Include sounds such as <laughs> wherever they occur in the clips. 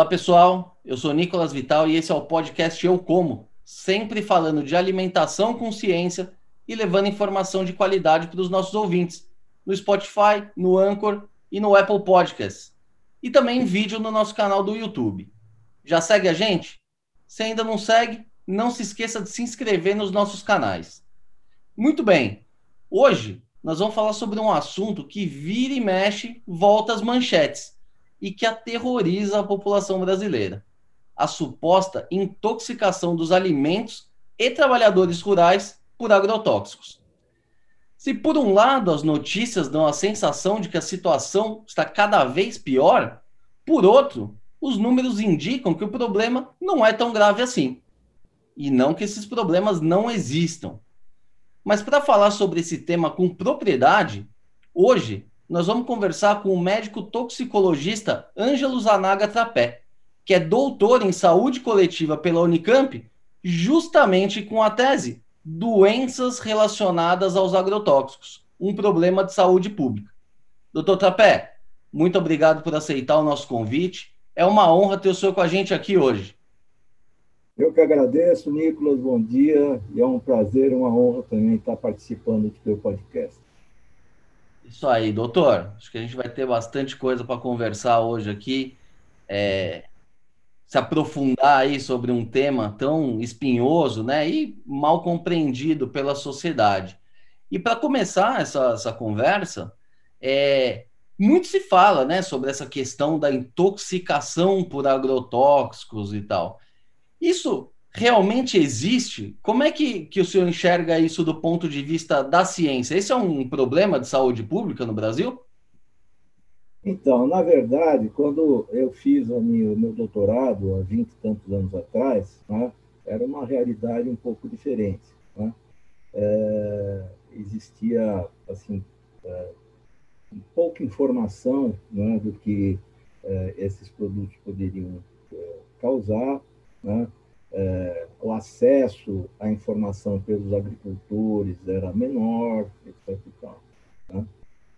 Olá, pessoal. Eu sou Nicolas Vital e esse é o podcast Eu Como, sempre falando de alimentação com ciência e levando informação de qualidade para os nossos ouvintes, no Spotify, no Anchor e no Apple Podcasts. E também em vídeo no nosso canal do YouTube. Já segue a gente? Se ainda não segue, não se esqueça de se inscrever nos nossos canais. Muito bem. Hoje nós vamos falar sobre um assunto que vira e mexe, volta às manchetes e que aterroriza a população brasileira: a suposta intoxicação dos alimentos e trabalhadores rurais por agrotóxicos. Se por um lado as notícias dão a sensação de que a situação está cada vez pior, por outro, os números indicam que o problema não é tão grave assim. E não que esses problemas não existam. Mas para falar sobre esse tema com propriedade, hoje nós vamos conversar com o médico toxicologista Ângelo Zanaga Trapé, que é doutor em saúde coletiva pela Unicamp, justamente com a tese Doenças relacionadas aos agrotóxicos, um problema de saúde pública. Doutor Trapé, muito obrigado por aceitar o nosso convite. É uma honra ter o senhor com a gente aqui hoje. Eu que agradeço, Nicolas, bom dia. E é um prazer, uma honra também estar participando do teu podcast. Isso aí, doutor. Acho que a gente vai ter bastante coisa para conversar hoje aqui. É, se aprofundar aí sobre um tema tão espinhoso, né, e mal compreendido pela sociedade. E para começar essa, essa conversa, é, muito se fala, né, sobre essa questão da intoxicação por agrotóxicos e tal. Isso realmente existe? Como é que, que o senhor enxerga isso do ponto de vista da ciência? Esse é um problema de saúde pública no Brasil? Então, na verdade, quando eu fiz o meu, meu doutorado há 20 e tantos anos atrás, né, era uma realidade um pouco diferente. Né? É, existia, assim, é, pouca informação né, do que é, esses produtos poderiam é, causar, né? O acesso à informação pelos agricultores era menor, etc. Né?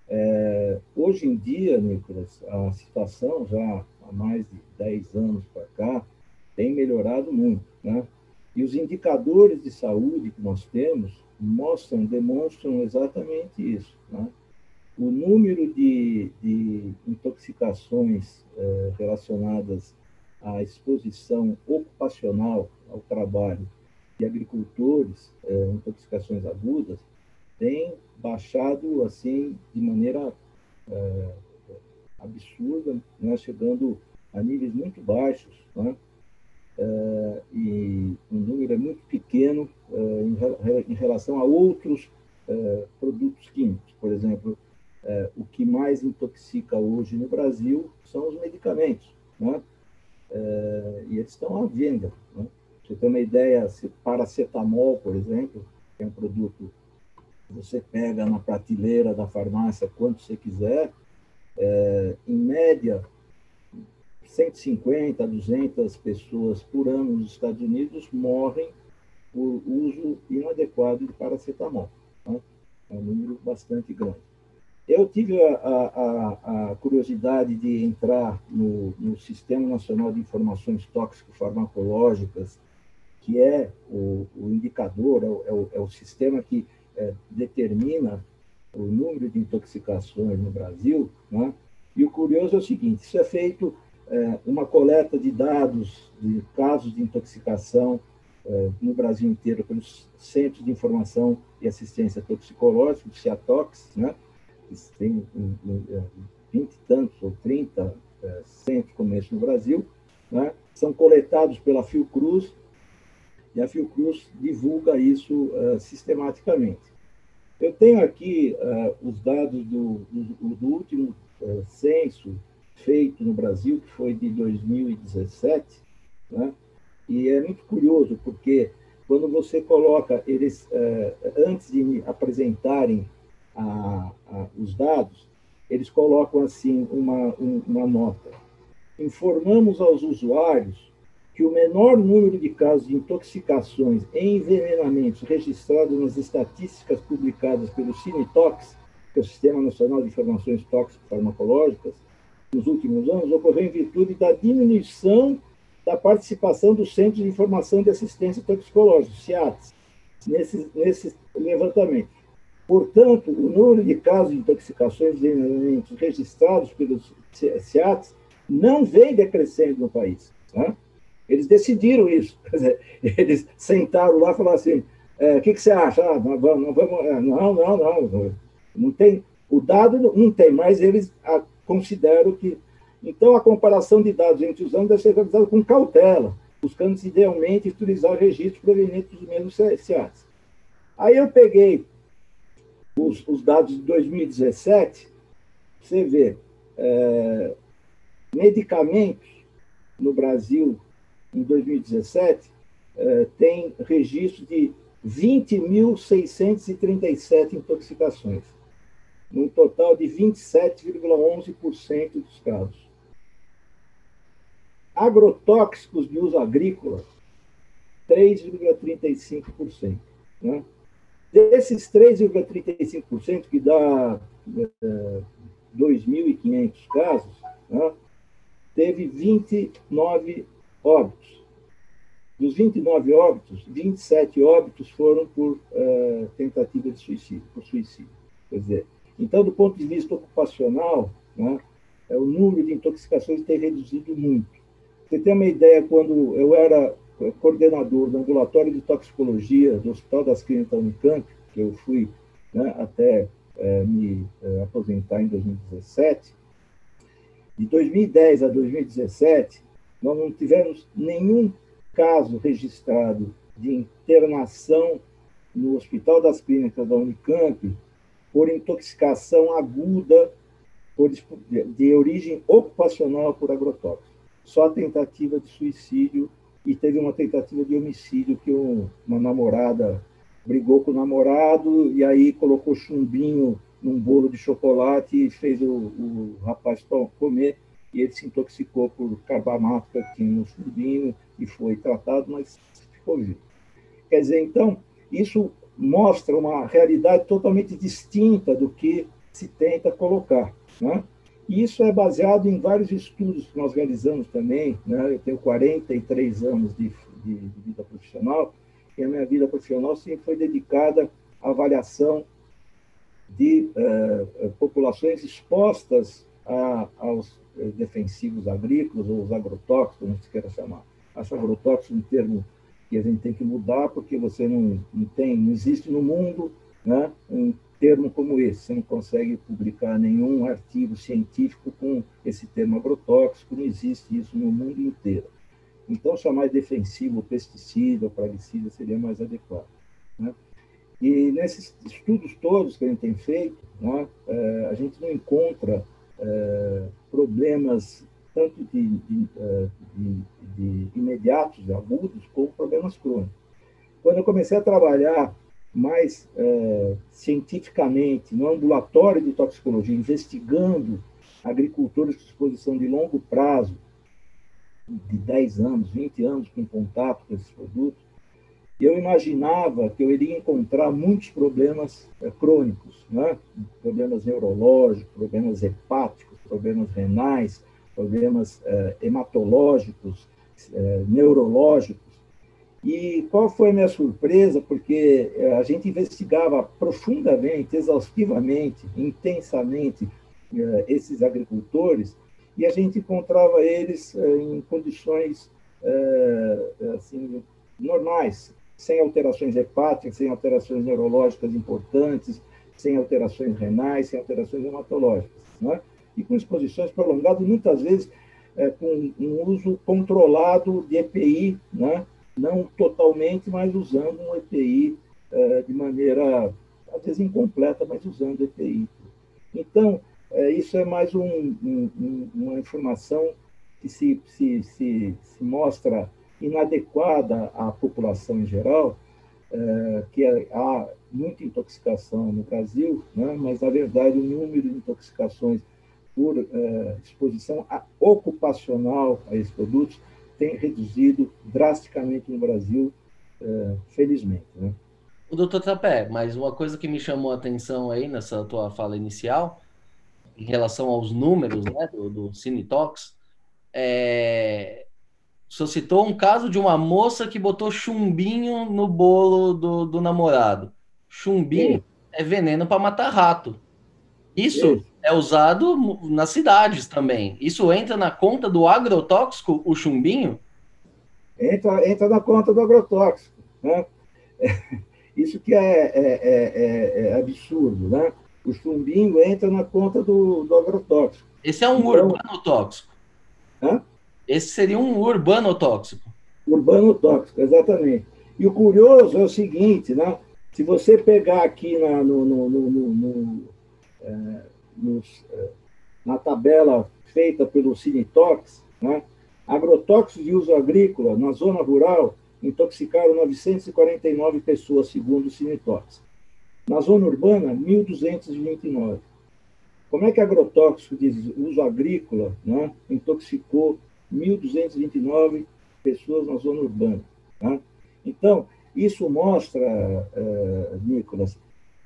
É, hoje em dia, Nicolas, a situação já há mais de 10 anos para cá tem melhorado muito. Né? E os indicadores de saúde que nós temos mostram, demonstram exatamente isso. Né? O número de, de intoxicações é, relacionadas a exposição ocupacional ao trabalho de agricultores, é, intoxicações agudas, tem baixado assim de maneira é, absurda, né, chegando a níveis muito baixos, né, é, e um número é muito pequeno é, em, em, relação a outros é, produtos químicos. Por exemplo, é, o que mais intoxica hoje no Brasil são os medicamentos. Né? É, e eles estão à venda. Né? Você tem uma ideia, se paracetamol, por exemplo, é um produto que você pega na prateleira da farmácia quanto você quiser, é, em média, 150 a 200 pessoas por ano nos Estados Unidos morrem por uso inadequado de paracetamol. Né? É um número bastante grande. Eu tive a, a, a curiosidade de entrar no, no, Sistema Nacional de Informações Tóxico-Farmacológicas, que é o, o indicador, é o, é o, é o, sistema que é, determina o número de intoxicações no Brasil. Né? E o curioso é o seguinte: isso é feito é, uma coleta de dados de casos de intoxicação é, no Brasil inteiro pelos Centros de Informação e Assistência Toxicológica, o CIATOX, né? Tem um, um, 20 e tantos ou 30 é, centros comerciais no Brasil, né? são coletados pela Fiocruz e a Fiocruz divulga isso uh, sistematicamente. Eu tenho aqui uh, os dados do, do, do último uh, censo feito no Brasil, que foi de 2017, né? e é muito curioso, porque quando você coloca eles, antes de me apresentarem a, a, os dados, eles colocam assim uma, um, uma nota. Informamos aos usuários que o menor número de casos de intoxicações e envenenamentos registrados nas estatísticas publicadas pelo Cinetox, que é o Sistema Nacional de Informações Tóxico-Farmacológicas, nos últimos anos ocorreu em virtude da diminuição da participação dos Centros de Informação de Assistência Toxicológica, CIATS, nesse, nesse levantamento. Portanto, o número de casos de intoxicações de registrados pelos CIATS não vem decrescendo no país. Né? Eles decidiram isso. <laughs> Eles sentaram lá e falaram assim: é, o que, que, você acha? Ah, não, é, não, não, não, não tem. O dado não tem, mas eles consideram que. Então, a comparação de dados entre os anos deve ser realizada com cautela, buscando idealmente utilizar registros provenientes dos mesmos CIATs. Aí eu peguei os, os dados de 2017, você vê, é, medicamentos no Brasil em 2017 é, tem registro de 20.637 intoxicações, num total de 27,11% dos casos. Agrotóxicos de uso agrícola, 3,35%. Né? Desses 3,35%, que dá é, 2.500 casos, né? teve 29 óbitos. Dos 29 óbitos, 27 óbitos foram por uh, tentativa de suicídio, por suicídio. Quer dizer, então, do ponto de vista ocupacional, né, é, o número de intoxicações tem reduzido muito. Você tem uma ideia, quando eu era coordenador do ambulatório de toxicologia do Hospital das Clínicas Unicamp, que eu fui né, até é, me é, aposentar em 2017, de 2010 a 2017, nós não tivemos nenhum caso registrado de internação no Hospital das Clínicas da Unicamp por intoxicação aguda por, de origem ocupacional por agrotóxico. Só tentativa de suicídio e teve uma tentativa de homicídio que uma namorada brigou com o namorado e aí colocou chumbinho num bolo de chocolate e fez o, o rapaz comer e ele se intoxicou por carbamato que tinha no chumbinho e foi tratado, mas ficou vivo. Quer dizer, então, isso mostra uma realidade totalmente distinta do que se tenta colocar. Né? E isso é baseado em vários estudos que nós realizamos também. Né? Eu tenho 43 anos de, de, de vida profissional e a minha vida profissional sempre foi dedicada à avaliação de uh, populações expostas a, aos eh, defensivos agrícolas ou os agrotóxicos, como se queira chamar. Acho agrotóxico um termo que a gente tem que mudar porque você não, não tem, não existe no mundo né, um termo como esse. Você não consegue publicar nenhum artigo científico com esse termo agrotóxico, não existe isso no mundo inteiro. Então, chamar de defensivo pesticida ou praguicida seria mais adequado. Né? E nesses estudos todos que a gente tem feito, né, é, a gente não encontra é, problemas tanto de, de, é, de, de imediatos, agudos, como problemas crônicos. Quando eu comecei a trabalhar mais é, cientificamente no ambulatório de toxicologia, investigando agricultores com exposição de longo prazo, de 10 anos, 20 anos com contato com esses produtos, eu imaginava que eu iria encontrar muitos problemas é, crônicos, né? problemas neurológicos, problemas hepáticos, problemas renais, problemas é, hematológicos, é, neurológicos. E qual foi a minha surpresa? Porque a gente investigava profundamente, exaustivamente, intensamente esses agricultores e a gente encontrava eles em condições assim normais, sem alterações hepáticas, sem alterações neurológicas importantes, sem alterações renais, sem alterações hematológicas. Né? E com exposições prolongadas, muitas vezes com um uso controlado de EPI, né? Não totalmente, mas usando um EPI é, de maneira, às vezes incompleta, mas usando EPI. Então, é, isso é mais um, um, uma informação que se, se, se, se mostra inadequada à população em geral, é, que é, há muita intoxicação no Brasil, né? mas, na verdade, o número de intoxicações por exposição ocupacional a esses produtos tem reduzido drasticamente no Brasil, é, felizmente. Né? O doutor Trapé, mas uma coisa que me chamou a atenção aí nessa tua fala inicial em relação aos números né, do, do Cinetox, é, senhor citou um caso de uma moça que botou chumbinho no bolo do, do namorado. Chumbinho Sim. é veneno para matar rato. Isso Sim. É usado nas cidades também. Isso entra na conta do agrotóxico, o chumbinho? Entra, entra na conta do agrotóxico. Né? <laughs> Isso que é, é, é, é, absurdo, né? O chumbinho entra na conta do, do agrotóxico. Esse é um então, urbanotóxico. Hã? Esse seria um urbanotóxico. Urbanotóxico, exatamente. E o curioso é o seguinte, né? Se você pegar aqui na, no, no, no, no é, nos, é, na tabela feita pelo Cinetox, né? agrotóxicos de uso agrícola na zona rural intoxicaram 949 pessoas, segundo o Cinetox. Na zona urbana, 1.229. Como é que agrotóxico de uso agrícola né, intoxicou 1.229 pessoas na zona urbana? Né? Então, isso mostra, uh, Nicolas,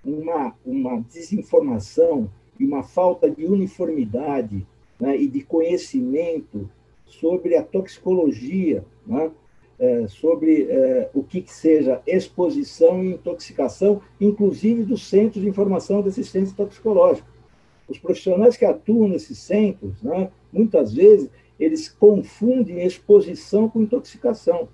uma, uma desinformação e uma falta de uniformidade né, e de conhecimento sobre a toxicologia, né, é, sobre é, o que, que, seja exposição e intoxicação, inclusive dos centros de informação de assistência toxicológica. Os profissionais que atuam nesses centros, né, muitas vezes, eles confundem exposição com intoxicação.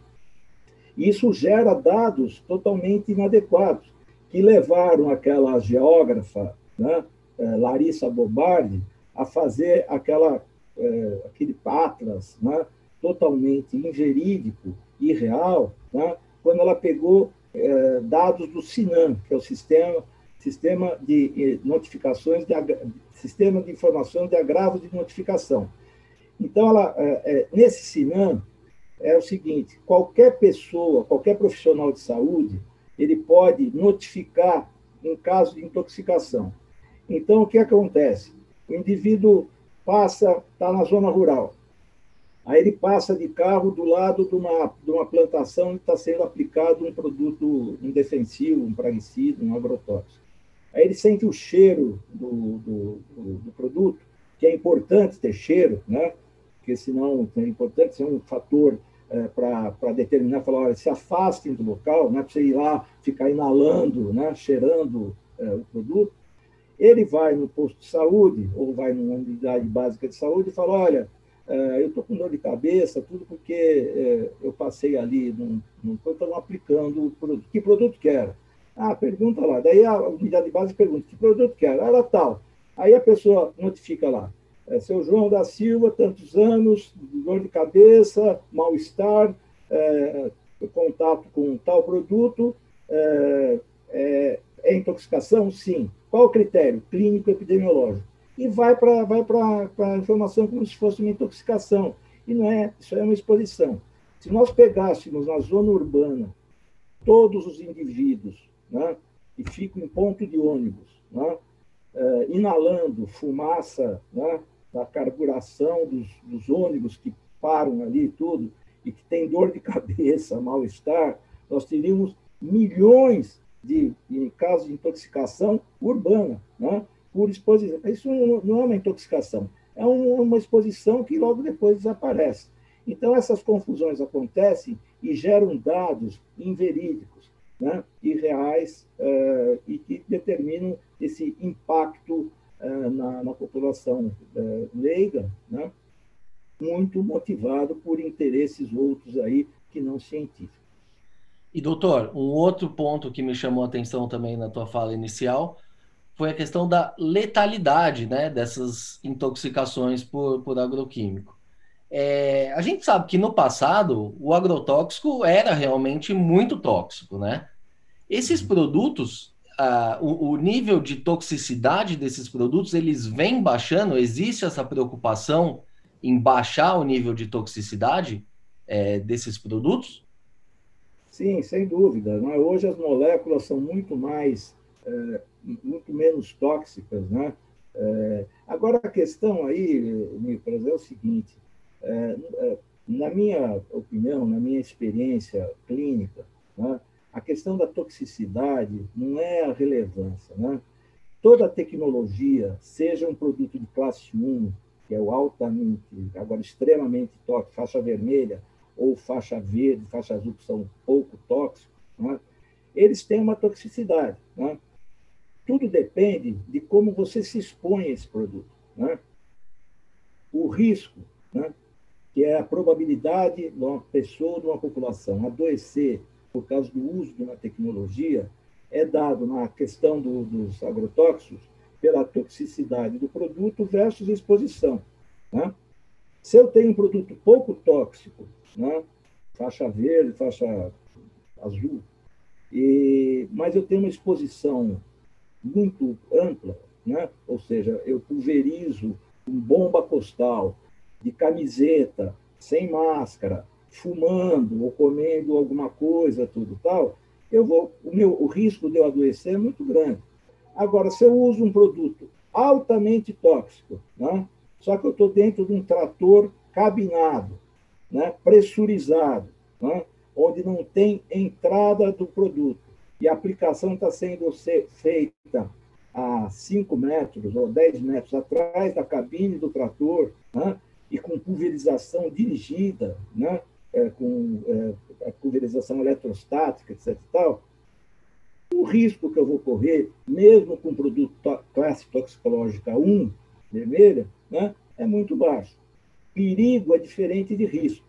Isso gera dados totalmente inadequados, que levaram aquela geógrafa, né, Larissa Bobardi, a fazer aquela, é, aquele atlas né, totalmente inverídico irreal, né, quando ela pegou é, dados do SINAM, que é o sistema, sistema de notificações, de, sistema de informação de agravo de notificação. Então, ela, nesse SINAM, é o seguinte: qualquer pessoa, qualquer profissional de saúde, ele pode notificar um caso de intoxicação. Então, o que acontece? O indivíduo passa, está na zona rural, Aí ele passa de carro do lado de uma, de uma plantação e está sendo aplicado um produto indefensivo, um praguicida, um agrotóxico. Aí ele sente o cheiro do, do, do, do produto, que é importante ter cheiro, né? porque senão é importante ser um fator é, para determinar, falar, olha, se afastem do local, não é para você ir lá ficar inalando, né? cheirando é, o produto. Ele vai no posto de saúde ou vai numa unidade básica de saúde e fala, olha, é, eu estou com dor de cabeça, tudo porque é, eu passei ali, não estou aplicando o produto. Que produto quer? Ah, pergunta lá. Daí a unidade básica pergunta, que produto quer? Ah, ela tal. Aí a pessoa notifica lá. É, seu João da Silva, tantos anos, dor de cabeça, mal-estar, é, contato com tal produto, é, é, é intoxicação? Sim. Qual o critério? Clínico epidemiológico e vai para vai a informação como se fosse uma intoxicação. E não é, isso é uma exposição. Se nós pegássemos na zona urbana todos os indivíduos né, que ficam em ponto de ônibus, né, eh, inalando fumaça né, da carburação dos, dos ônibus que param ali e tudo, e que tem dor de <laughs> cabeça, mal-estar, nós teríamos milhões de, de casos de intoxicação urbana. Né? por exposição. Isso não é uma intoxicação, é uma exposição que logo depois desaparece. Então, essas confusões acontecem e geram dados inverídicos, né, irreais, uh, e que determinam esse impacto uh, na, na, população uh, leiga, né, muito motivado por interesses outros aí que não científicos. E, doutor, um outro ponto que me chamou a atenção também na tua fala inicial foi a questão da letalidade né, dessas intoxicações por, por agroquímico. É, a gente sabe que no passado o agrotóxico era realmente muito tóxico, né? Esses uhum. produtos, ah, o, o, nível de toxicidade desses produtos, eles vem baixando? Existe essa preocupação em baixar o nível de toxicidade é, desses produtos? Sim, sem dúvida. Né? Hoje as moléculas são muito mais é, muito menos tóxicas, né? É, agora, a questão aí, Nicolas, é o seguinte: é, é, na minha opinião, na minha experiência clínica, né, a questão da toxicidade não é a relevância. Né? toda tecnologia, seja um produto de classe 1, que é o altamente, agora extremamente tóxico, faixa vermelha, ou faixa verde, faixa azul, que são pouco tóxicos, né? eles têm uma toxicidade. Né? Tudo depende de como você se expõe a esse produto. Né? O risco, né? que é a probabilidade de uma pessoa, de uma população adoecer por causa do uso de uma tecnologia, é dado na questão do, dos agrotóxicos pela toxicidade do produto versus exposição. Né? Se eu tenho um produto pouco tóxico, né? faixa verde, faixa azul, e, mas eu tenho uma exposição muito ampla, né? ou seja, eu pulverizo com bomba postal, de camiseta, sem máscara, fumando ou comendo alguma coisa, tudo tal, eu vou, o, meu, o risco de eu adoecer é muito grande. Agora, se eu uso um produto altamente tóxico, né? só que eu estou dentro de um trator cabinado, né? pressurizado, né? onde não tem entrada do produto, e a aplicação está sendo feita a 5 metros ou 10 metros atrás da cabine do trator, né? e com pulverização dirigida, né? é, com é, pulverização eletrostática, etc. Tal, o risco que eu vou correr, mesmo com produto classe toxicológica 1, vermelha, né, é muito baixo. Perigo é diferente de risco.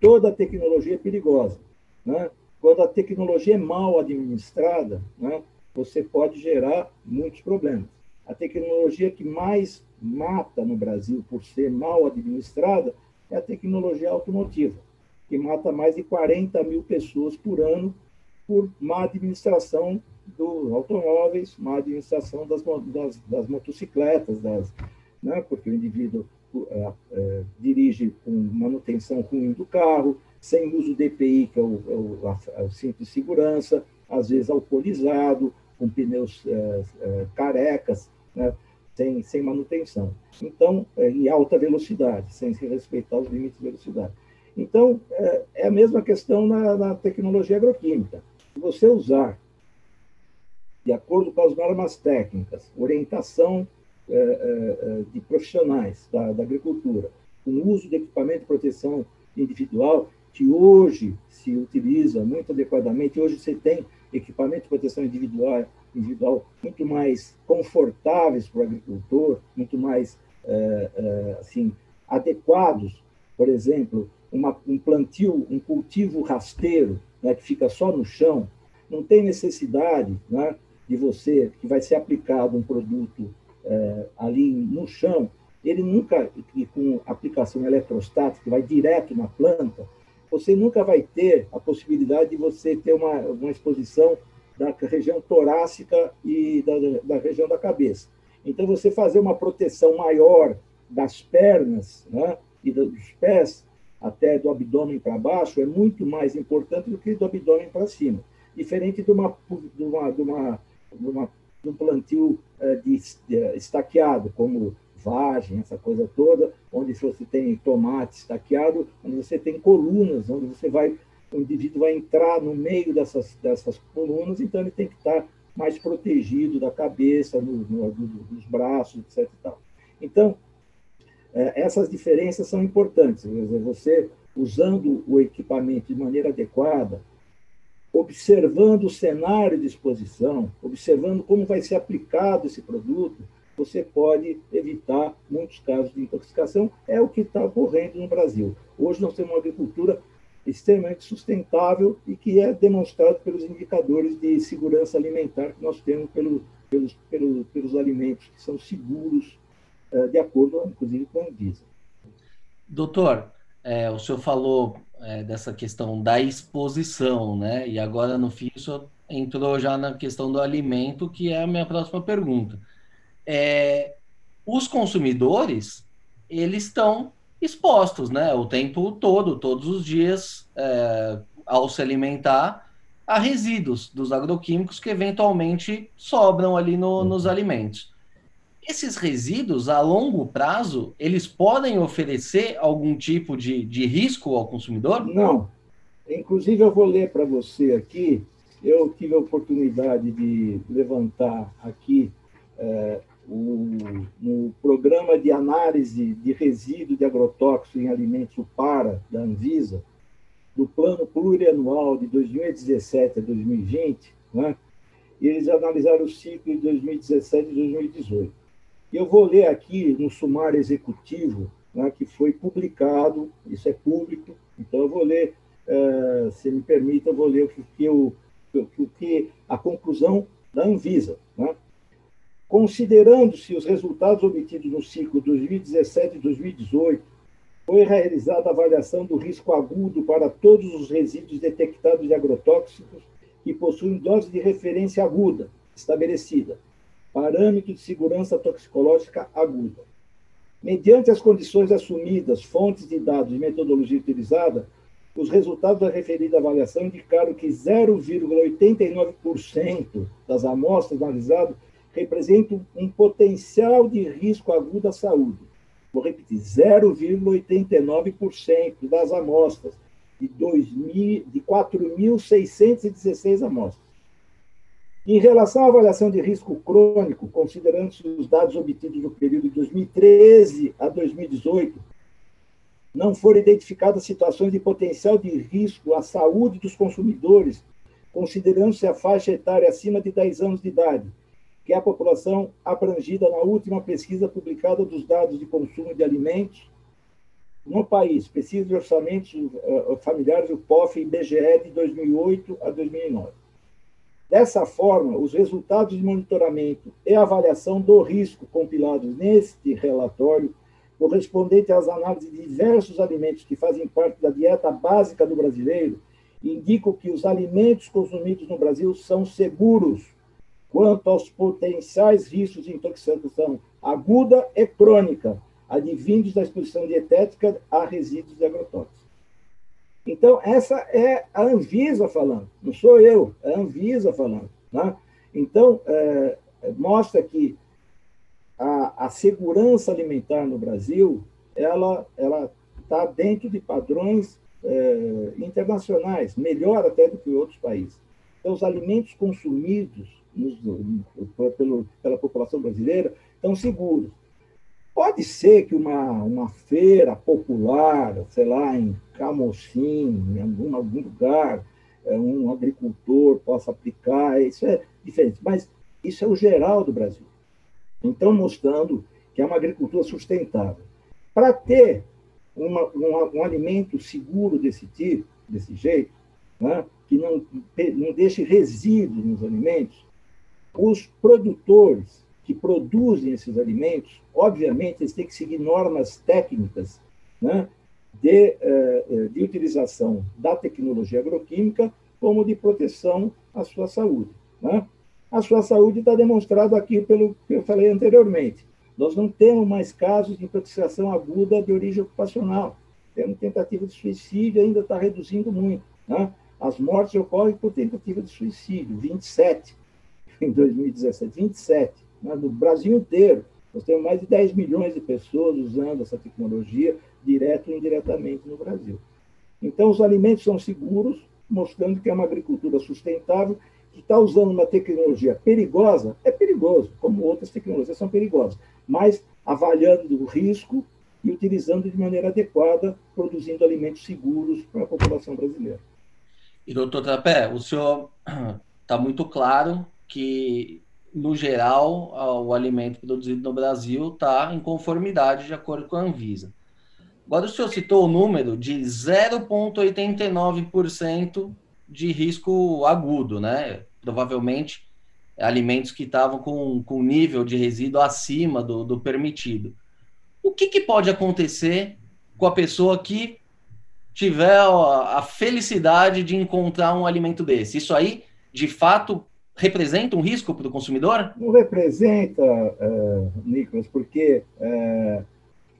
Toda tecnologia é perigosa. Né? Quando a tecnologia é mal administrada, né, você pode gerar muitos problemas. A tecnologia que mais mata no Brasil por ser mal administrada é a tecnologia automotiva que mata mais de 40 mil pessoas por ano por má administração dos automóveis, má administração das, das, das motocicletas, das, né? porque o indivíduo é, é, dirige com manutenção ruim do carro, sem uso do EPI, que é o, é o, o cinto de segurança, às vezes alcoolizado, com pneus é, é carecas, né? sem, sem manutenção. Então, é, em alta velocidade, sem se respeitar os limites de velocidade. Então, é, a mesma questão na, na tecnologia agroquímica. Se você usar, de acordo com as normas técnicas, orientação de profissionais da, da agricultura, com o uso de equipamento de proteção individual, que hoje se utiliza muito adequadamente, hoje você tem equipamento de proteção individual, individual muito mais confortáveis para o agricultor, muito mais assim adequados, por exemplo, uma, um plantio, um cultivo rasteiro, né, que fica só no chão, não tem necessidade né, de você, que vai ser aplicado um produto é, ali no chão, ele nunca, e com aplicação eletrostática, que vai direto na planta, você nunca vai ter a possibilidade de você ter uma, uma exposição da região torácica e da, da região da cabeça. Então, você fazer uma proteção maior das pernas né, e dos pés até do abdômen para baixo é muito mais importante do que do abdômen para cima. Diferente de, uma, de, uma, de, uma, de, uma, um plantio é, de, de, estaqueado, como vagem, essa coisa toda, onde você tem tomate estaqueado, onde você tem colunas, onde você vai, o indivíduo vai entrar no meio dessas, dessas colunas, então ele tem que estar mais protegido da cabeça, no, no, dos braços, etc. Então, é, essas diferenças são importantes. Você, usando o equipamento de maneira adequada, observando o cenário de exposição, observando como vai ser aplicado esse produto, você pode evitar muitos casos de intoxicação. É o que está ocorrendo no Brasil. Hoje nós temos uma agricultura extremamente sustentável e que é demonstrado pelos indicadores de segurança alimentar que nós temos pelo, pelos, pelos, alimentos que são seguros é, de acordo, inclusive, com a Anvisa. Doutor, é, o senhor falou é, dessa questão da exposição, né? E agora, no fim, o senhor entrou já na questão do alimento, que é a minha próxima pergunta. É, os consumidores, eles estão expostos, né? O tempo todo, todos os dias, é, ao se alimentar, a resíduos dos agroquímicos que eventualmente sobram ali no, nos uhum. alimentos. Esses resíduos, a longo prazo, eles podem oferecer algum tipo de, de risco ao consumidor? Não. Inclusive, eu vou ler para você aqui. Eu tive a oportunidade de levantar aqui é, o, no programa de análise de resíduo de agrotóxico em alimentos, o PARA, da Anvisa, do plano plurianual de 2017 a 2020, né, eles analisaram o ciclo de 2017 e 2018. Eu vou ler aqui no sumário executivo, né, que foi publicado, isso é público, então eu vou ler, uh, se me permita, eu vou ler o que, eu, que a conclusão da Anvisa. Né? Considerando-se os resultados obtidos no ciclo 2017 e 2018, foi realizada a avaliação do risco agudo para todos os resíduos detectados de agrotóxicos que possuem dose de referência aguda estabelecida, parâmetro de segurança toxicológica aguda. Mediante as condições assumidas, fontes de dados e metodologia utilizada, os resultados da referida avaliação indicaram que 0,89% das amostras analisadas representam um potencial de risco agudo à saúde. Vou repetir, 0,89% das amostras de, de 4.616 amostras. Em relação à avaliação de risco crônico, considerando-se os dados obtidos no período de 2013 a 2018, não foram identificadas situações de potencial de risco à saúde dos consumidores, considerando-se a faixa etária acima de 10 anos de idade, que é a população abrangida na última pesquisa publicada dos dados de consumo de alimentos no país, pesquisa de orçamentos uh, familiares, o POF e IBGE de 2008 a 2009. Dessa forma, os resultados de monitoramento e avaliação do risco compilados neste relatório, correspondente às análises de diversos alimentos que fazem parte da dieta básica do brasileiro, indicam que os alimentos consumidos no Brasil são seguros quanto aos potenciais riscos de intoxicação aguda e crônica, advindos da exposição dietética a resíduos de agrotóxicos. Então, essa é a Anvisa falando, não sou eu, é a Anvisa falando. Né? Então, é, mostra que a, a, segurança alimentar no Brasil ela está dentro de padrões é, internacionais, melhor até do que outros países. Então, os alimentos consumidos nos, pelo, pela população brasileira estão seguros. Pode ser que uma, uma feira popular, sei lá, em Camocim, em algum, algum lugar, é, um agricultor possa aplicar, isso é diferente, mas isso é o geral do Brasil. Então, mostrando que é uma agricultura sustentável. Para ter uma, uma, um alimento seguro desse tipo, desse jeito, né, que não, não deixe resíduos nos alimentos, os produtores que produzem esses alimentos, obviamente, eles têm que seguir normas técnicas né, de, eh, eh, de utilização da tecnologia agroquímica como de proteção à sua saúde. Né? A sua saúde está demonstrado aqui pelo que eu falei anteriormente. Nós não temos mais casos de intoxicação aguda de origem ocupacional. Temos tentativa de suicídio, ainda está reduzindo muito. Né? As mortes ocorrem por tentativa de suicídio, 27 em 2017, 27 né, no Brasil inteiro. Nós temos mais de 10 milhões de pessoas usando essa tecnologia, direto e indiretamente no Brasil. Então, os alimentos são seguros, mostrando que é uma agricultura sustentável, que está usando uma tecnologia perigosa, é perigoso, como outras tecnologias são perigosas, mas avaliando o risco e utilizando de maneira adequada, produzindo alimentos seguros para a população brasileira. E, doutor Trapé, o senhor está <clears throat> muito claro que no geral, o alimento produzido no Brasil está em conformidade de acordo com a Anvisa. Agora, o senhor citou o número de 0,89% de risco agudo, né? Provavelmente alimentos que estavam com, com nível de resíduo acima do, do permitido. O que, que pode acontecer com a pessoa que tiver a, a felicidade de encontrar um alimento desse? Isso aí, de fato, representa um risco para o consumidor? Não representa, uh, Nicolas, porque uh,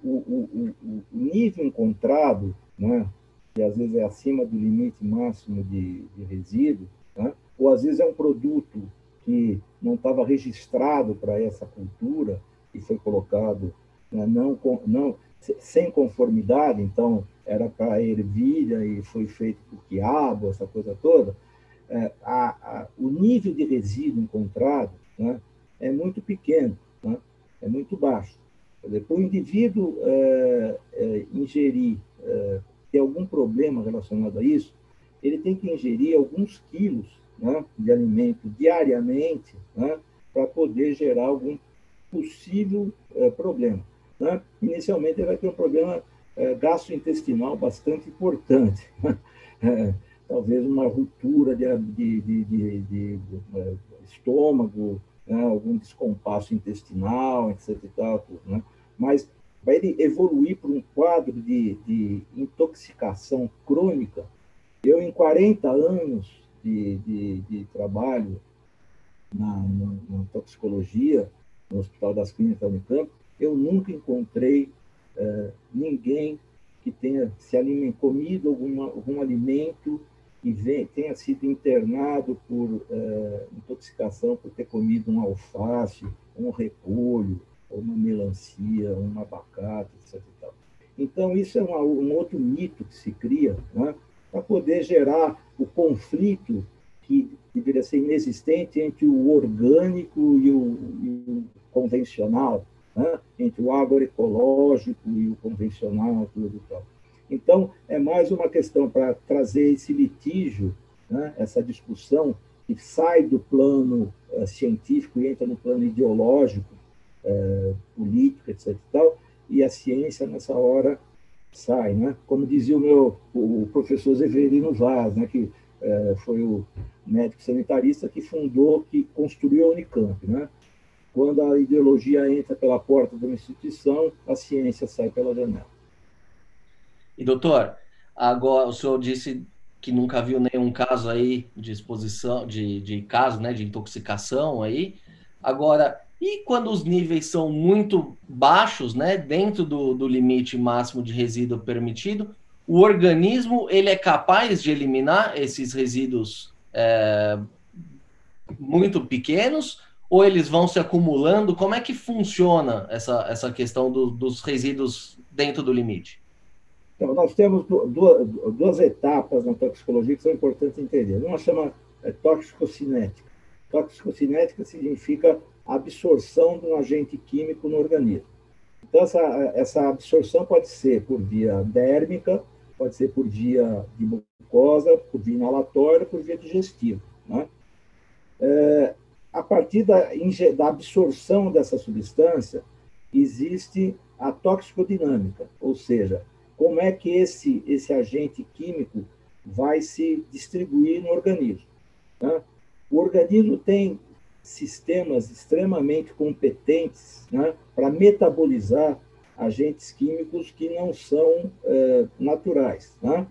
o, o, o, nível encontrado, né, que às vezes é acima do limite máximo de, de resíduo, né, ou às vezes é um produto que não estava registrado para essa cultura e foi colocado né, não, não, sem conformidade, então era para ervilha e foi feito por quiabo, essa coisa toda, a, a, o nível de resíduo encontrado, né, é muito pequeno, né? é muito baixo. Para o indivíduo é, é, ingerir, é, ter algum problema relacionado a isso, ele tem que ingerir alguns quilos né, de alimento diariamente né, para poder gerar algum possível é, problema. Né? Inicialmente, ele vai ter um problema é, gastrointestinal bastante importante. Talvez uma ruptura de, de, de, de, é, estômago, né? algum descompasso intestinal, etc. E tal, tudo, né? Mas vai ele evoluir para um quadro de, intoxicação crônica. Eu, em 40 anos de, trabalho na, na, na, toxicologia, no Hospital das Clínicas da Unicamp, eu nunca encontrei é, ninguém que tenha se aliment, comido algum alimento e vem, tenha sido internado por é, intoxicação por ter comido um alface, um repolho, uma melancia, um abacate, etc. Então, isso é uma, um outro mito que se cria né, para poder gerar o conflito que deveria ser inexistente entre o orgânico e o, e o convencional, né? entre o agroecológico e o convencional, tudo tal. Então, é mais uma questão para trazer esse litígio, né? essa discussão que sai do plano uh, científico e entra no plano ideológico, uh, político, etc. E, tal, e a ciência, nessa hora, sai. Né? Como dizia o meu o professor Zeverino Vaz, né? que uh, foi o médico sanitarista que fundou, que construiu a Unicamp. Né? Quando a ideologia entra pela porta de uma instituição, a ciência sai pela janela. E doutor, agora o senhor disse que nunca viu nenhum caso aí de exposição, de, de caso, né, de intoxicação aí. Agora, e quando os níveis são muito baixos, né, dentro do, do limite máximo de resíduo permitido, o organismo ele é capaz de eliminar esses resíduos é, muito pequenos ou eles vão se acumulando? Como é que funciona essa, essa questão do, dos resíduos dentro do limite? Então, nós temos duas, duas etapas na toxicologia que são importantes entender. Uma chama é, toxicocinética. Toxicocinética significa absorção de um agente químico no organismo. Então, essa, essa absorção pode ser por via dérmica, pode ser por via de mucosa, por via inalatória, por via digestiva. Né? É, a partir da, da absorção dessa substância, existe a toxicodinâmica, ou seja, como é que esse, esse agente químico vai se distribuir no organismo. Né? O organismo tem sistemas extremamente competentes né, para metabolizar agentes químicos que não são é, naturais, né?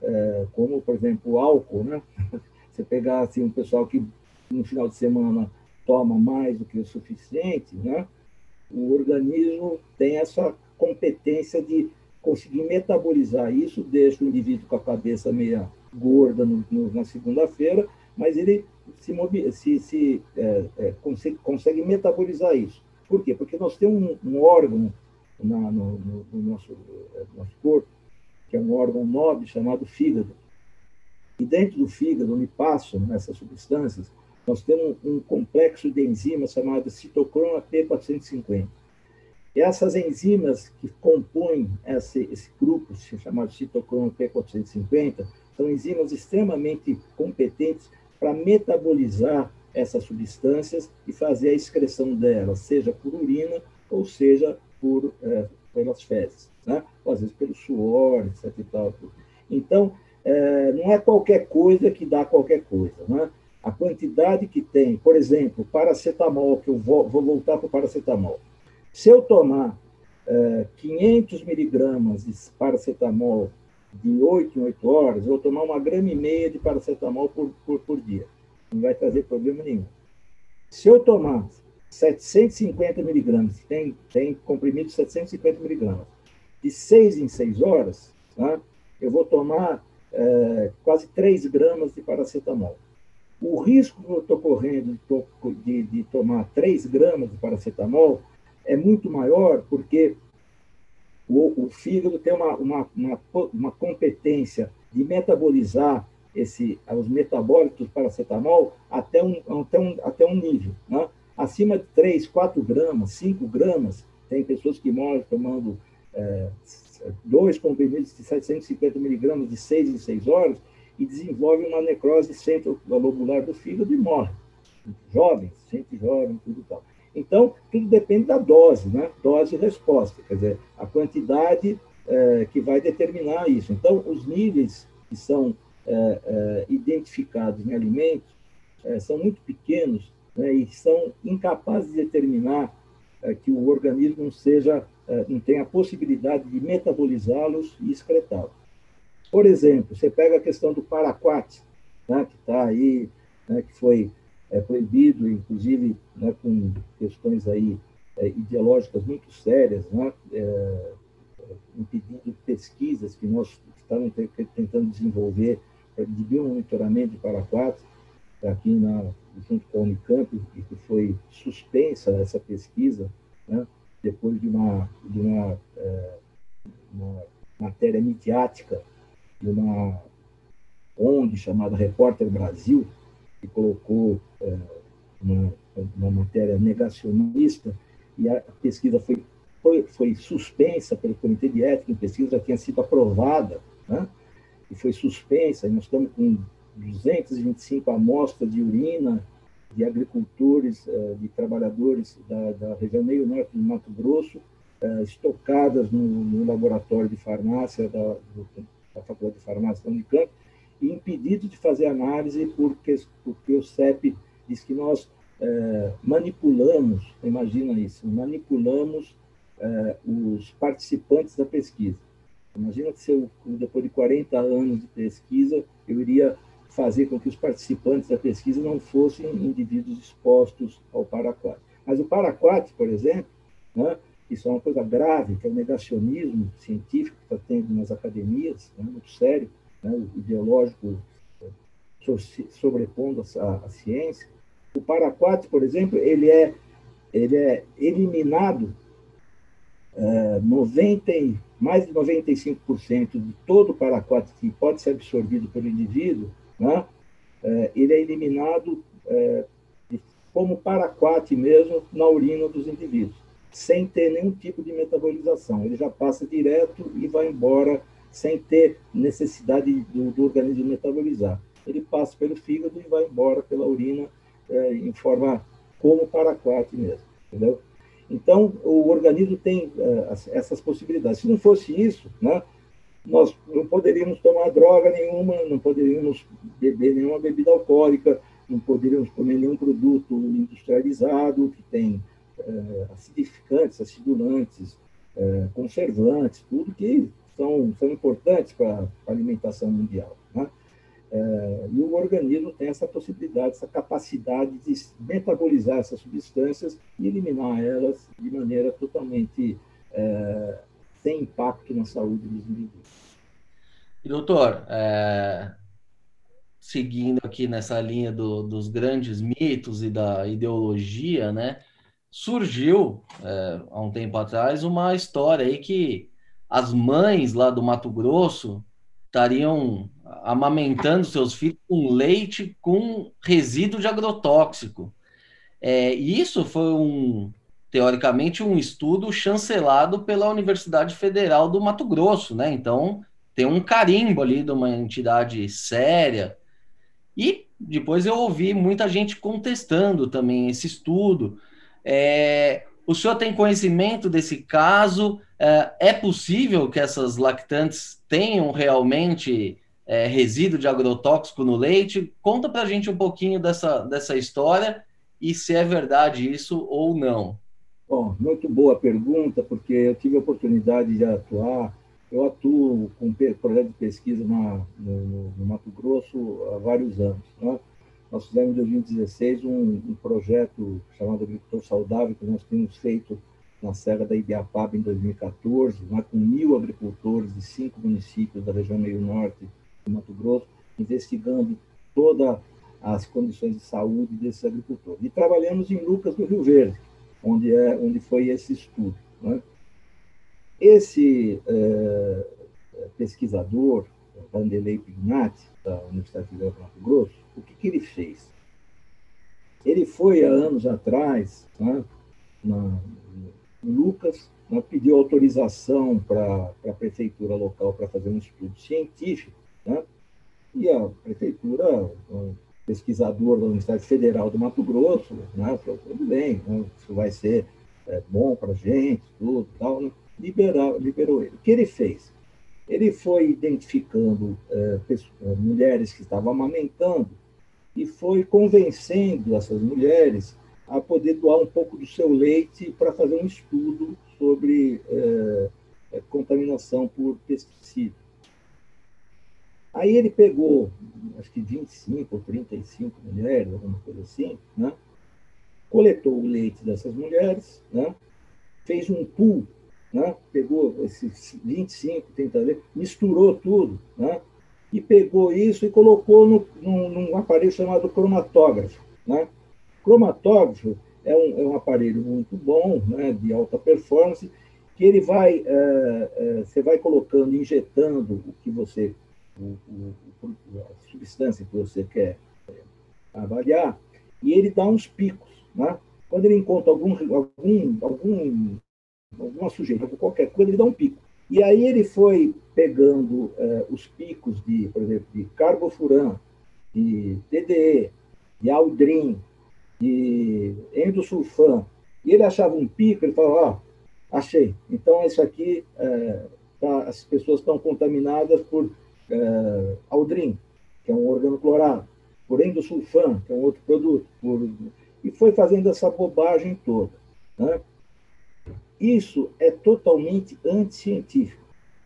É, como, por exemplo, o álcool. Né? <laughs> Você pegar assim, um pessoal que no final de semana toma mais do que o suficiente, né? o organismo tem essa competência de conseguir metabolizar isso, deixa o indivíduo com a cabeça meia gorda no, no, na segunda-feira, mas ele se, se, se é, é, consegue, consegue, metabolizar isso. Por quê? Porque nós temos um, um órgão na, no, no, no, nosso, é, nosso corpo, que é um órgão nobre chamado fígado. E dentro do fígado, onde passam essas substâncias, nós temos um complexo de enzimas chamado citocromo P450. E essas enzimas que compõem esse, esse grupo chamado citocromo P450 são enzimas extremamente competentes para metabolizar essas substâncias e fazer a excreção delas, seja por urina ou seja por é, pelas fezes, né? ou às vezes pelo suor, etc. E tal. Então, é, não é qualquer coisa que dá qualquer coisa. Né? A quantidade que tem, por exemplo, paracetamol, que eu vou, vou voltar para o paracetamol. Se eu tomar é, 500 miligramas de paracetamol de 8 em 8 horas, eu vou tomar uma grama e meia de paracetamol por, por, por dia. Não vai trazer problema nenhum. Se eu tomar 750 miligramas, tem, tem comprimido de 750 miligramas, de 6 em 6 horas, tá? eu vou tomar é, quase 3 gramas de paracetamol. O risco que eu estou correndo de, de, de tomar 3 gramas de paracetamol é muito maior porque o, o fígado tem uma, uma, uma, uma, competência de metabolizar esse, os metabólitos do paracetamol até um, até um, até um nível. Né? Acima de 3, 4 gramas, 5 gramas, tem pessoas que morrem tomando é, dois comprimidos de 750 miligramas de 6 em 6 horas e desenvolvem uma necrose centro-lobular do fígado e morrem. Jovens, gente jovem, tudo tal. Então, tudo depende da dose, né? Dose e resposta, quer dizer, a quantidade é, que vai determinar isso. Então, os níveis que são é, é, identificados em alimentos é, são muito pequenos né, e são incapazes de determinar é, que o organismo não seja, é, não tenha a possibilidade de metabolizá-los e excretá-los. Por exemplo, você pega a questão do paraquat, né, que está aí, né, que foi é, proibido, inclusive né, com questões aí é, ideológicas muito sérias, né, é, impedindo pesquisas que nós estamos tentando desenvolver de biomonitoramento de paraquat, aqui na, junto com a Unicamp, e que foi suspensa essa pesquisa, né, depois de uma, de uma, é, uma matéria midiática de uma ONG chamada Repórter Brasil, que colocou é, uma, uma matéria negacionista, e a pesquisa foi, foi, foi suspensa pelo Comitê de Ética, a pesquisa já tinha sido aprovada, né? e foi suspensa, e nós estamos com 225 amostras de urina de agricultores, é, de trabalhadores da, da região meio norte do Mato Grosso, é, estocadas no, no laboratório de farmácia da, da Faculdade de Farmácia da Unicamp, impedido de fazer análise porque, porque o CEP diz que nós é, manipulamos, imagina isso, manipulamos é, os participantes da pesquisa. Imagina que se eu, depois de 40 anos de pesquisa, eu iria fazer com que os participantes da pesquisa não fossem indivíduos expostos ao paraquat. Mas o paraquat, por exemplo, né, isso é uma coisa grave, que é o negacionismo científico que está tendo nas academias, né, muito sério, né, ideológico sobrepondo a, a, ciência. O paraquat, por exemplo, ele é, ele é eliminado é, 90, mais de 95% de todo o paraquat que pode ser absorvido pelo indivíduo, né, é, ele é eliminado é, como paraquat mesmo na urina dos indivíduos, sem ter nenhum tipo de metabolização. Ele já passa direto e vai embora sem ter necessidade do, do organismo metabolizar. Ele passa pelo fígado e vai embora pela urina é, em forma como paraquat mesmo, entendeu? Então, o organismo tem é, essas possibilidades. Se não fosse isso, né, nós não poderíamos tomar droga nenhuma, não poderíamos beber nenhuma bebida alcoólica, não poderíamos comer nenhum produto industrializado que tem é, acidificantes, acidulantes, é, conservantes, tudo que são, são importantes para a alimentação mundial. Né? É, e o organismo tem essa possibilidade, essa capacidade de metabolizar essas substâncias e eliminar elas de maneira totalmente é, sem impacto na saúde dos indivíduos. Doutor, é, seguindo aqui nessa linha do, dos grandes mitos e da ideologia, né, surgiu é, há um tempo atrás uma história aí que as mães lá do Mato Grosso estariam amamentando seus filhos com leite com resíduo de agrotóxico. É, isso foi um, teoricamente, um estudo chancelado pela Universidade Federal do Mato Grosso, né? Então, tem um carimbo ali de uma entidade séria. E depois eu ouvi muita gente contestando também esse estudo. É, o senhor tem conhecimento desse caso? É, é possível que essas lactantes tenham realmente é, resíduo de agrotóxico no leite? Conta para a gente um pouquinho dessa, dessa história e se é verdade isso ou não. Bom, muito boa pergunta, porque eu tive a oportunidade de atuar. Eu atuo com projeto de pesquisa na, no, no, Mato Grosso há vários anos. Né? Nós fizemos em 2016 um, um projeto chamado Agricultor Saudável, que nós tínhamos feito na Serra da Ibiapaba em 2014, né, com mil agricultores de cinco municípios da região meio norte do Mato Grosso, investigando todas as condições de saúde desses agricultores. E trabalhamos em Lucas do Rio Verde, onde, é, onde foi esse estudo. Né? Esse é, pesquisador, Vanderlei Pignatti, da Universidade Federal do Mato Grosso, o que, que ele fez? Ele foi, há anos atrás, né, na, Lucas, né, pediu autorização para a prefeitura local para fazer um estudo científico, né, e a prefeitura, um pesquisador da Universidade Federal do Mato Grosso, né, falou, tudo bem, né, isso vai ser é, bom para a gente, tudo tal, né, liberou, ele. O que ele fez? Ele foi identificando é, pessoas, é, mulheres que estavam amamentando e foi convencendo essas mulheres a poder doar um pouco do seu leite para fazer um estudo sobre é, contaminação por pesticida. Aí ele pegou, acho que 25 ou 35 mulheres, alguma coisa assim, né? coletou o leite dessas mulheres, né? fez um pool, né? pegou esses 25, 30 leites, misturou tudo, né? e pegou isso e colocou no, num, num aparelho chamado cromatógrafo. Né? Cromatógrafo é um, é um aparelho muito bom, né, de alta performance, que ele vai, é, é, você vai colocando, injetando o que você, o, o, a substância que você quer é, avaliar, e ele dá uns picos. Né? Quando ele encontra algum, algum, algum, alguma sujeira, qualquer coisa, ele dá um pico. E aí ele foi pegando os picos de, por exemplo, de carbofuran, de DDE, de aldrin, de endosulfan, e ele achava um pico, ele falava, ó, oh, achei. Então, isso aqui, é, tá, as pessoas estão contaminadas por é, aldrin, que é um organoclorado, por endosulfan, que é um outro produto, por... e foi fazendo essa bobagem toda. Né? Isso é totalmente anticientífico.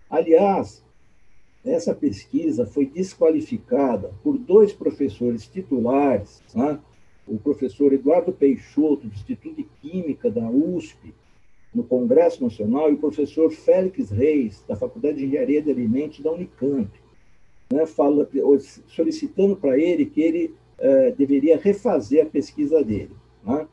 Aliás, essa pesquisa foi desqualificada por dois professores titulares né? O professor Eduardo Peixoto, do Instituto de Química da USP, no Congresso Nacional, e o professor Félix Reis, da Faculdade de Engenharia de Alimentos da Unicamp, né, fala, solicitando para ele que ele eh, deveria refazer a pesquisa dele. Né?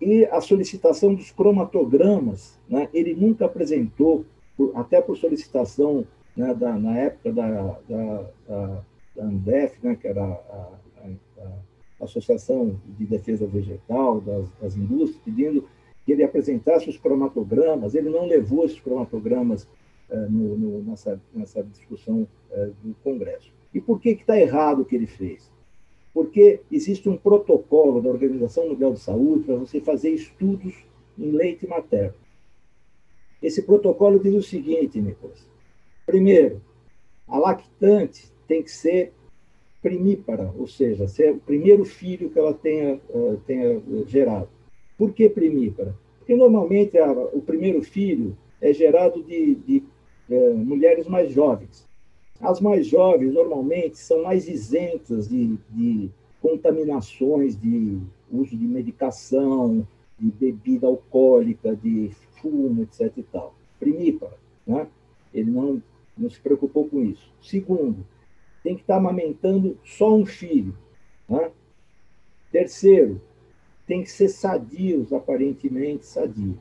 E a solicitação dos cromatogramas, né, ele nunca apresentou, por, até por solicitação né, da, na época da, da, da, da Andef, né, que era a, a, a Associação de Defesa Vegetal, das, das indústrias, pedindo que ele apresentasse os cromatogramas. Ele não levou esses cromatogramas eh, no, no, nessa, nessa discussão eh, do Congresso. E por que está errado o que ele fez? Porque existe um protocolo da Organização Mundial de Saúde para você fazer estudos em leite materno. Esse protocolo diz o seguinte, Nicolas. Primeiro, a lactante tem que ser primípara, ou seja, ser é o primeiro filho que ela tenha, uh, tenha gerado. Por que primípara? Porque normalmente a, o primeiro filho é gerado de, de uh, mulheres mais jovens. As mais jovens, normalmente, são mais isentas de, de contaminações, de uso de medicação, de bebida alcoólica, de fumo, etc. E tal. Primípara, né? ele não, não se preocupou com isso. Segundo, tem que estar amamentando só um filho. Né? Terceiro, tem que ser sadios, aparentemente sadios.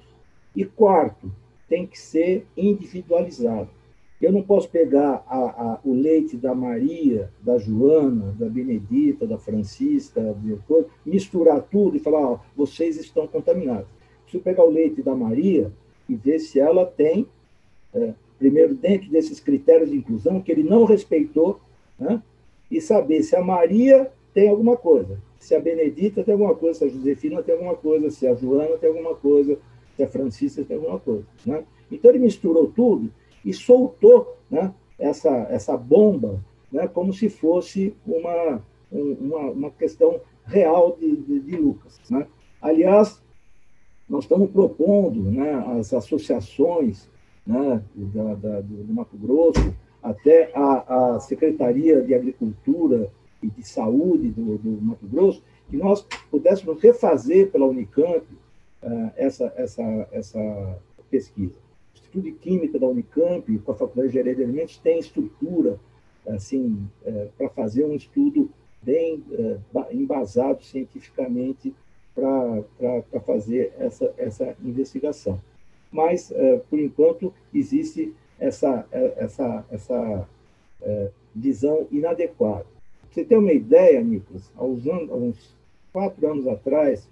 E quarto, tem que ser individualizado. Eu não posso pegar a, a, o leite da Maria, da Joana, da Benedita, da Francisca, misturar tudo e falar: ó, vocês estão contaminados. Preciso pegar o leite da Maria e ver se ela tem, é, primeiro, dentro desses critérios de inclusão, que ele não respeitou né? e saber se a Maria tem alguma coisa, se a Benedita tem alguma coisa, se a Josefina tem alguma coisa, se a Joana tem alguma coisa, se a Francisca tem alguma coisa. Né? Então ele misturou tudo e soltou né, essa, essa bomba né, como se fosse uma, uma, uma questão real de, de, de Lucas. Né? Aliás, nós estamos propondo né, as associações né, da, da, do Mato Grosso, até a, a Secretaria de Agricultura e de Saúde do, do Mato Grosso, que nós pudéssemos refazer pela Unicamp uh, essa, essa, essa pesquisa. O Instituto de Química da Unicamp, com a Faculdade de Engenharia de Alimentos, tem estrutura assim, uh, para fazer um estudo bem uh, embasado cientificamente para fazer essa, essa investigação. Mas, por enquanto, existe essa, é, essa, essa é, visão inadequada. Você tem uma ideia, Nicolas? Há uns, há uns quatro anos atrás,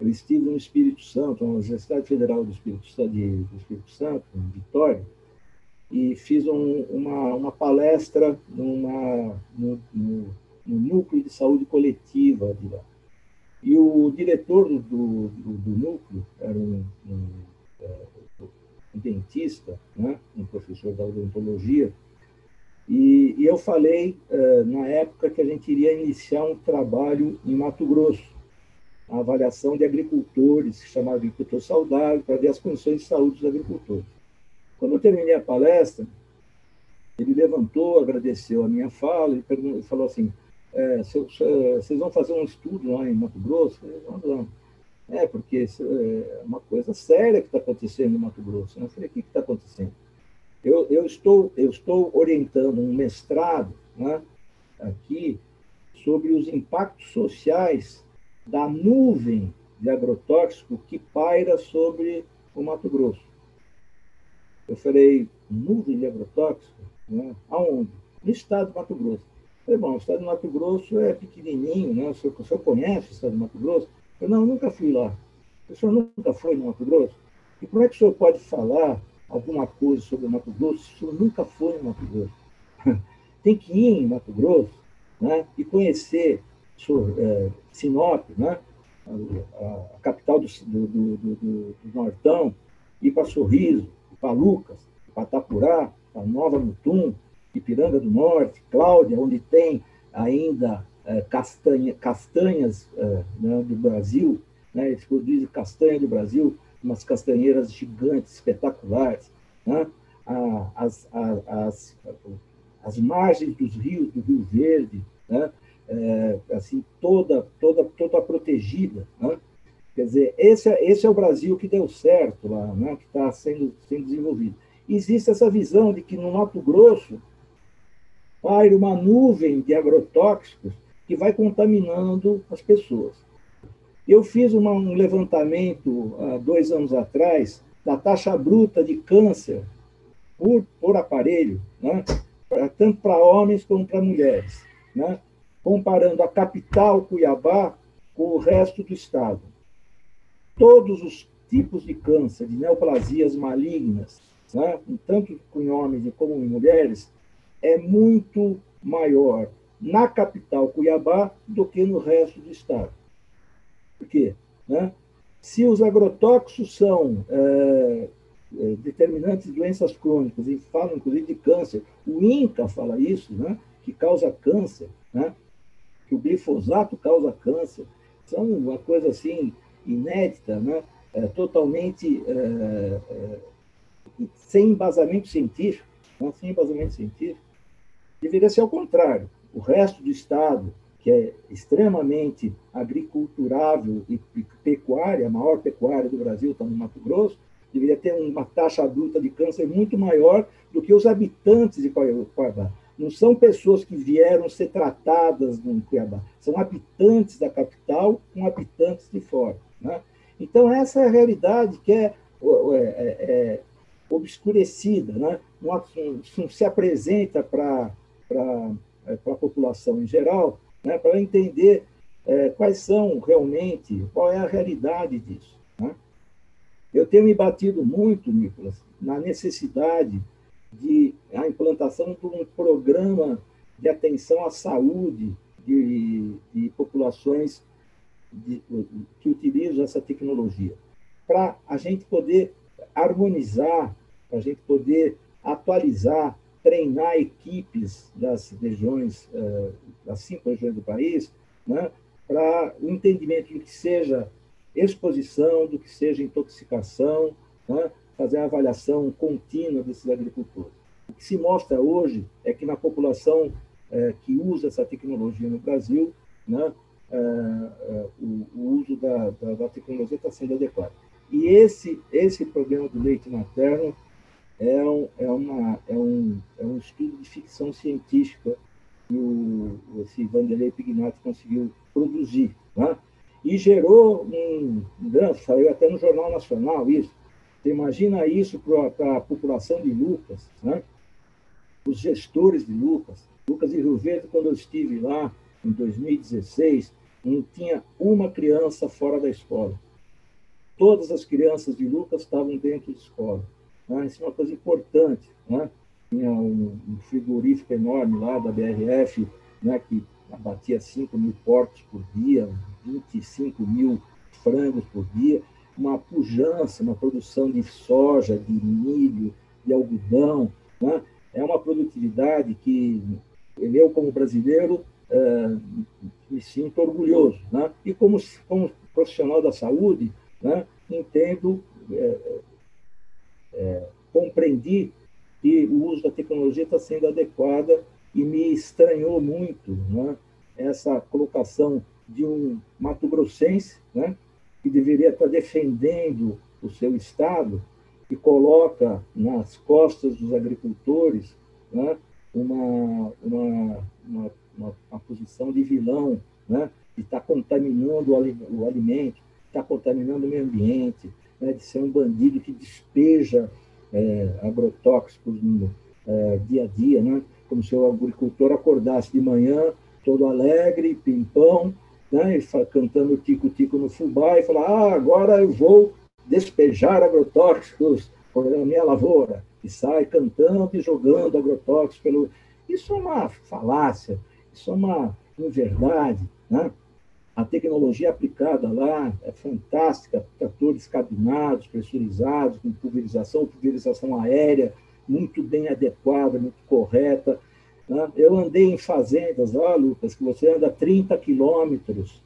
eu estive no Espírito Santo, na Universidade Federal do Espírito Santo, de, do Espírito Santo, em Vitória, e fiz um, uma, uma palestra numa, no, no, no, Núcleo de Saúde Coletiva de lá. E o diretor do, do, do núcleo era um, um, é, um dentista, né? um professor da odontologia, e, e eu falei, uh, na época, que a gente iria iniciar um trabalho em Mato Grosso, a avaliação de agricultores, que chamava Agricultor Saudável, para ver as condições de saúde dos agricultores. Quando eu terminei a palestra, ele levantou, agradeceu a minha fala e falou assim, é, vocês vão fazer um estudo lá em Mato Grosso? Eu falei, não, É, porque é uma coisa séria que está acontecendo em Mato Grosso. Eu falei, o que está acontecendo? Eu, eu, estou, eu estou orientando um mestrado né, aqui sobre os impactos sociais da nuvem de agrotóxico que paira sobre o Mato Grosso. Eu falei, nuvem de agrotóxico? Né? Aonde? No estado de Mato Grosso. Eu falei, bom, o estado de Mato Grosso é pequenininho, né? o, senhor, o senhor conhece o estado de Mato Grosso? Eu não, nunca fui lá. O senhor nunca foi no Mato Grosso? E como é que o senhor pode falar alguma coisa sobre o Mato Grosso se o senhor nunca foi no Mato Grosso? <laughs> Tem que ir em Mato Grosso né? e conhecer é, Sinop, né? a, a capital do, do, do, do, Nortão, ir para Sorriso, para Lucas, para Tapurá, para Nova Mutum, Ipiranga do Norte, Cláudia, onde tem ainda castanha, castanhas é, né, do Brasil, né, eles produzem castanha do Brasil, umas castanheiras gigantes, espetaculares, né, as, as, as margens dos rios, do Rio Verde, né, é, assim toda toda toda protegida né? quer dizer esse é, esse é o Brasil que deu certo lá né? que está sendo sendo desenvolvido existe essa visão de que no Mato Grosso paira uma nuvem de agrotóxicos que vai contaminando as pessoas eu fiz uma, um levantamento há dois anos atrás da taxa bruta de câncer por, por aparelho, né? tanto para homens como para mulheres. Né? comparando a capital, Cuiabá, com o resto do estado. Todos os tipos de câncer, de neoplasias malignas, né, tanto em homens como em mulheres, é muito maior na capital, Cuiabá, do que no resto do estado. Por quê? Né? Se os agrotóxicos são é, é, determinantes de doenças crônicas, e falam inclusive de câncer, o INCA fala isso, né? que causa câncer, né? que o glifosato causa câncer, são uma coisa assim inédita, né? É, totalmente é, é, sem embasamento científico, né? sem embasamento científico. Deveria ser ao contrário. O resto do Estado, que é extremamente agriculturável e pecuária, a maior pecuária do Brasil está no Mato Grosso, deveria ter uma taxa adulta de câncer muito maior do que os habitantes de Cuiabá. Não são pessoas que vieram ser tratadas no Cuiabá, são habitantes da capital com habitantes de fora. Né? Então, essa é a realidade que é, é, é, é obscurecida, né? não, não se apresenta para é, a população em geral, né? para entender é, quais são realmente, qual é a realidade disso. Né? Eu tenho me batido muito, Nicolas, na necessidade de a implantação de um programa de atenção à saúde de, de populações de, que utilizam essa tecnologia, para a gente poder harmonizar, para a gente poder atualizar, treinar equipes das regiões, eh, das cinco regiões do país, né, para o entendimento do que seja exposição, do que seja intoxicação, né, fazer a avaliação contínua desses agricultores. O que se mostra hoje é que na população é, que usa essa tecnologia no Brasil, né, é, o, o, uso da, da, da tecnologia está sendo adequado. E esse, esse problema do leite materno é um, é uma, é um, é um estudo de ficção científica que o, esse Vanderlei Pignatti conseguiu produzir. Né? E gerou um, um saiu até no Jornal Nacional isso, você imagina isso para a população de Lucas, né? os gestores de Lucas. Lucas e Rio Verde, quando eu estive lá em 2016, não tinha uma criança fora da escola. Todas as crianças de Lucas estavam dentro de escola. Né? Isso é uma coisa importante. Né? Tinha um, frigorífico enorme lá da BRF, né, que batia 5 mil portos por dia, 25 mil frangos por dia, uma pujança, uma produção de soja, de milho, de algodão. Né? É uma produtividade que eu, como brasileiro, é, me sinto orgulhoso. Né? E como, como profissional da saúde, né, entendo, é, é, compreendi que o uso da tecnologia está sendo adequada e me estranhou muito né, essa colocação de um mato-grossense, né, que deveria estar defendendo o seu Estado, e coloca nas costas dos agricultores né, uma, uma, uma, uma, posição de vilão, né, de estar contaminando o alimento, está contaminando o meio ambiente, né, de ser um bandido que despeja é, agrotóxicos no é, dia a dia, né, como se o agricultor acordasse de manhã todo alegre, pimpão, né, cantando tico-tico no fubá e falar, ah, agora eu vou despejar agrotóxicos por minha lavoura, e sai cantando e jogando agrotóxicos pelo... Isso é uma falácia, isso é uma inverdade, né? A tecnologia aplicada lá é fantástica, tratores cabinados, pressurizados, com pulverização, pulverização aérea, muito bem adequada, muito correta. Né? Eu andei em fazendas lá, Lucas, que você anda 30 quilômetros,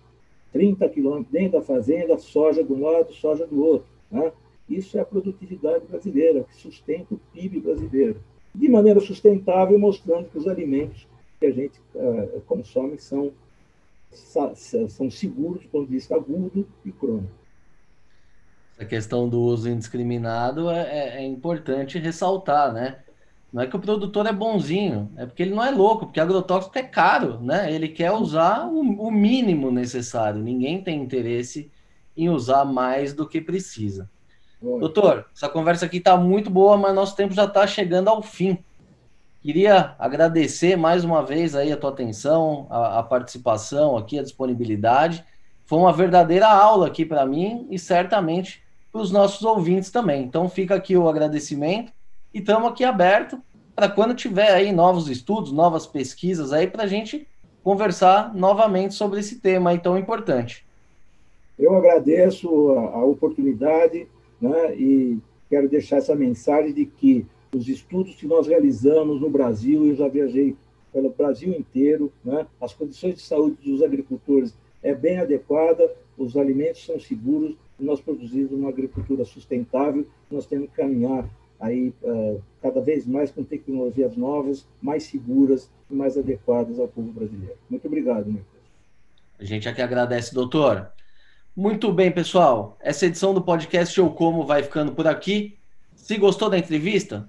30 quilômetros dentro da fazenda, soja de um lado, soja do outro. Né? Isso é a produtividade brasileira, que sustenta o PIB brasileiro. De maneira sustentável, mostrando que os alimentos que a gente uh, consome são são seguros do ponto de vista agudo e crônico. A questão do uso indiscriminado é, é, é, importante ressaltar, né? Não é que o produtor é bonzinho, é porque ele não é louco, porque agrotóxico é caro, né? Ele quer usar o, o mínimo necessário. Ninguém tem interesse em usar mais do que precisa. Doutor, essa conversa aqui está muito boa, mas nosso tempo já está chegando ao fim. Queria agradecer mais uma vez aí a tua atenção, a, a participação aqui, a disponibilidade. Foi uma verdadeira aula aqui para mim e certamente para os nossos ouvintes também. Então fica aqui o agradecimento e estamos aqui aberto para quando tiver aí novos estudos, novas pesquisas aí para a gente conversar novamente sobre esse tema aí tão importante. Eu agradeço a, a oportunidade né, e quero deixar essa mensagem de que os estudos que nós realizamos no Brasil, eu já viajei pelo Brasil inteiro, né? as condições de saúde dos agricultores é bem adequada, os alimentos são seguros, nós produzimos uma agricultura sustentável, nós temos que caminhar aí uh, cada vez mais com tecnologias novas, mais seguras e mais adequadas ao povo brasileiro. Muito obrigado, Nicolas. A gente aqui agradece, doutor. Muito bem, pessoal. Essa edição do podcast Eu Como vai ficando por aqui. Se gostou da entrevista,